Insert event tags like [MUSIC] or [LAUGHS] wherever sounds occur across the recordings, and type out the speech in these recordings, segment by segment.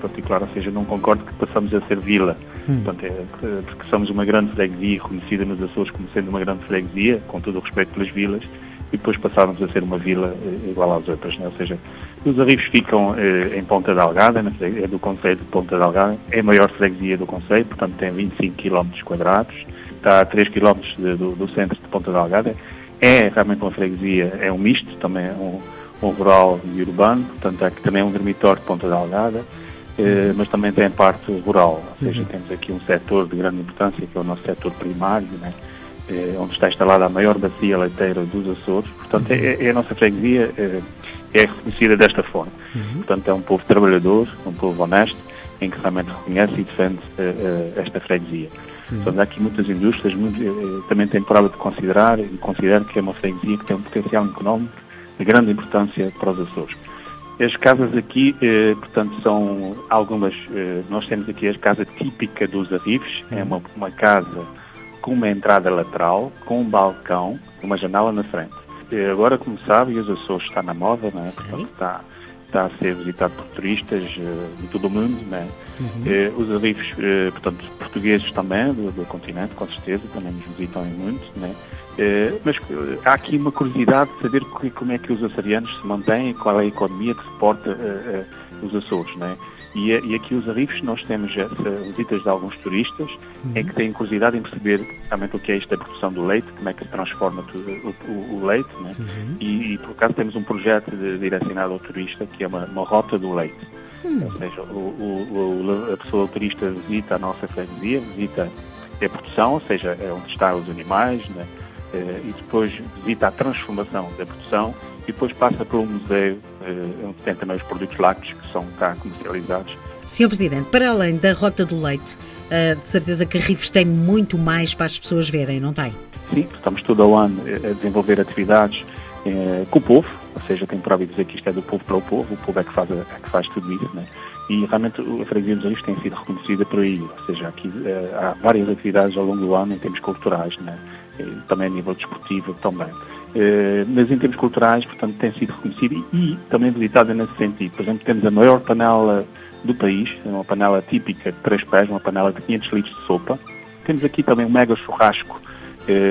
particular, ou seja, não concordo que passamos a ser vila. Hum. Portanto, é, porque somos uma grande freguesia, reconhecida nos Açores como sendo uma grande freguesia, com todo o respeito pelas vilas, e depois passarmos a ser uma vila eh, igual às outras. Né? Ou seja, os arribos ficam eh, em Ponta Delgada, é do Conselho de Ponta Delgada, é a maior freguesia do Conselho, portanto tem 25 km quadrados, está a 3 km de, do, do, centro de Ponta Delgada, é realmente uma freguesia, é um misto, também é um um rural e urbano, portanto é que também é um dormitório de Ponta Delgada, mas também tem parte rural, ou seja, uhum. temos aqui um setor de grande importância, que é o nosso setor primário, né? eh, onde está instalada a maior bacia leiteira dos Açores, portanto é, é a nossa freguesia é, é reconhecida desta forma. Uhum. Portanto é um povo trabalhador, um povo honesto, em que realmente reconhece e defende uh, uh, esta freguesia. Uhum. Portanto, há aqui muitas indústrias, muito, uh, também tem prova de considerar e considero que é uma freguesia que tem um potencial económico de grande importância para os Açores. As casas aqui, eh, portanto, são algumas. Eh, nós temos aqui a casa típica dos Arrives, é uma, uma casa com uma entrada lateral, com um balcão, uma janela na frente. Eh, agora, como sabe, os Açores está na moda, não é? Portanto, está, está a ser visitado por turistas eh, de todo o mundo, não é? Uhum. Eh, os Arrives, eh, portanto, portugueses também, do, do, continente, com certeza, também nos visitam muito, é? Eh, mas há aqui uma curiosidade de saber como é que os açorianos se mantêm, qual é a economia que suporta os Açores, não é? E, e, aqui os Arrifes nós temos visitas de alguns turistas uhum. em que têm curiosidade em perceber realmente o que é isto da produção do leite, como é que se transforma o, o, o leite, né? Uhum. E, e, por acaso temos um projeto de, direcionado ao turista que é uma, uma rota do leite. Uhum. Ou seja, o, a pessoa o turista visita a nossa freguesia, visita a produção, ou seja, é onde estão os animais, né? Eh, e depois visita a transformação da produção e depois passa para o museu eh, onde tem também os produtos lácteos que são cá comercializados. Senhor Presidente, para além da Rota do Leite, eh, de certeza que a Rifes tem muito mais para as pessoas verem, não tem? Sim, estamos todo o ano a desenvolver atividades com o povo, ou seja, tem para dizer que isto é do povo para o povo, o povo é que faz, é que faz tudo isso, né? e realmente a freguesia dos Olivos tem sido reconhecida por aí, ou seja, aqui há várias atividades ao longo do ano em termos culturais, né? também a nível desportivo também. Eh, mas em termos culturais, portanto, tem sido reconhecido e, e também visitada nesse sentido. Por exemplo, temos a maior panela do país, uma panela típica de três pés, uma panela de 500 litros de sopa. Temos aqui também um mega churrasco,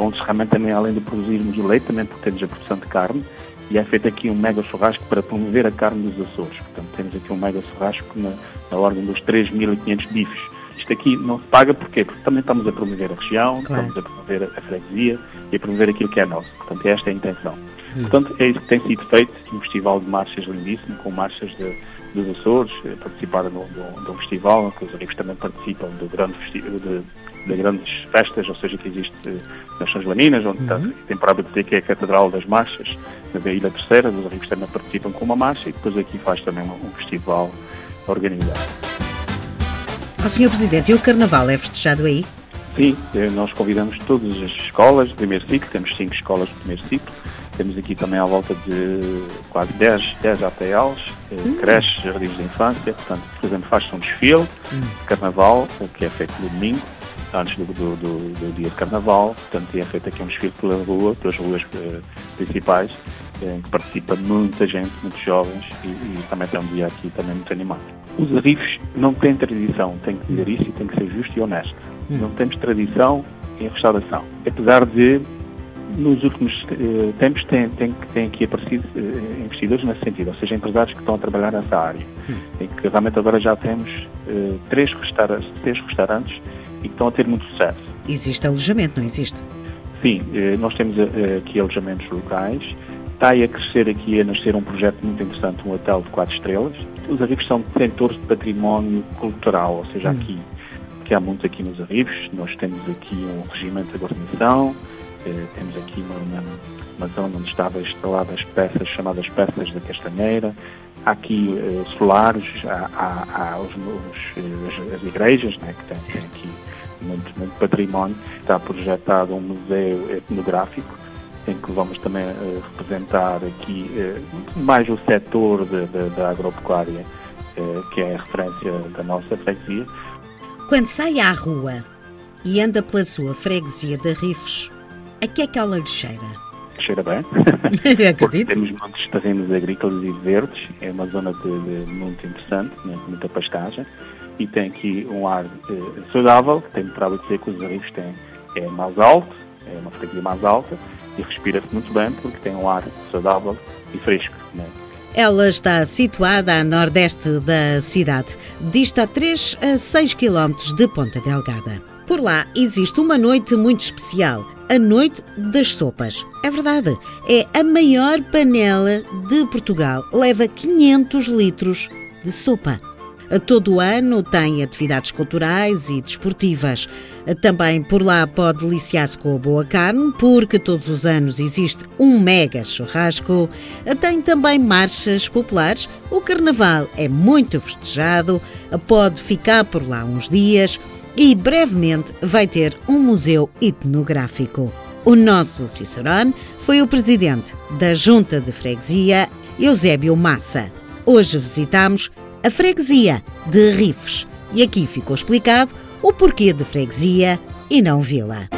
onde realmente também, além de produzirmos o leite, também temos a produção de carne. E é feito aqui um mega churrasco para promover a carne dos Açores. Portanto, temos aqui um mega churrasco na, na ordem dos 3.500 bifes isto aqui não se paga porquê? Porque também estamos a promover a região, claro. estamos a promover a freguesia e a promover aquilo que é nosso. Portanto, esta é a intenção. Hum. Portanto, é isso que tem sido feito, um festival de marchas lindíssimo, com marchas de, dos Açores, eh, participaram de, um festival, que os amigos também participam de, grande de, de, grandes festas, ou seja, que existe nas São Joaninas, onde uhum. tem para dizer que é a Catedral das Marchas, na Ilha Terceira, os amigos também participam com uma marcha e depois aqui faz também um, festival organizado. Oh, Sr. Presidente, e o Carnaval é festejado aí? Sim, eh, nós convidamos todas as escolas de primeiro ciclo, temos cinco escolas de primeiro ciclo, temos aqui também à volta de quase 10, 10 APLs, eh, hum. creches, jardins de infância, portanto, por exemplo, faz-se um desfile hum. de carnaval, o que é feito no domingo, antes do, do, do, do, dia de carnaval, portanto, é feito aqui um desfile pela rua, pelas ruas uh, principais, em que participa muita gente, muitos jovens, e, e também tem um dia aqui também muito animado. Os Arifes não têm tradição, tenho que dizer isso e tenho que ser justo e honesto. Hum. Não temos tradição em restauração. Apesar de, nos últimos eh, tempos, tem, tem, tem aqui aparecido eh, investidores nesse sentido, ou seja, empresários que estão a trabalhar nessa área. Hum. Em que realmente agora já temos eh, três, três restaurantes e que estão a ter muito sucesso. Existe alojamento, não existe? Sim, eh, nós temos eh, aqui alojamentos locais. Está a crescer aqui, a nascer um projeto muito interessante, um hotel de quatro estrelas, os Arribos são detentores de património cultural, ou seja, hum. aqui, que há muito aqui nos Arribos, nós temos aqui um regimento de guarnição, eh, temos aqui uma, uma, zona onde estavam instaladas peças chamadas peças da castanheira, há aqui eh, solares, há, há, há os, os, as, as, igrejas, né, que têm, têm aqui muito, muito património. Está projetado um museu etnográfico em que vamos também uh, representar aqui mais o setor da agropecuária, que é a referência da nossa freguesia. Quando sai à rua e anda pela sua freguesia de Rifes, a que é que ela lhe cheira? Cheira bem. [LAUGHS] Acredito. temos muitos terrenos agrícolas e verdes, é uma zona de, de muito interessante, né, muita pastagem, e tem aqui um ar eh, saudável, tem para dizer que os arribos têm, é mais alto, é uma freguesia mais alta, e respira-se muito bem porque tem um ar saudável e fresco. Né? Ela está situada a nordeste da cidade, dista a 3 a 6 quilómetros de Ponta Delgada. Por lá existe uma noite muito especial, a Noite das Sopas. É verdade, é a maior panela de Portugal. Leva 500 litros de sopa. Todo o ano tem atividades culturais e desportivas. Também por lá pode deliciar-se com a boa carne, porque todos os anos existe um mega churrasco. Tem também marchas populares. O carnaval é muito festejado, pode ficar por lá uns dias e brevemente vai ter um museu etnográfico. O nosso Cicerone foi o presidente da Junta de Freguesia, Eusébio Massa. Hoje visitamos a freguesia de Rifes e aqui ficou explicado o porquê de freguesia e não vila.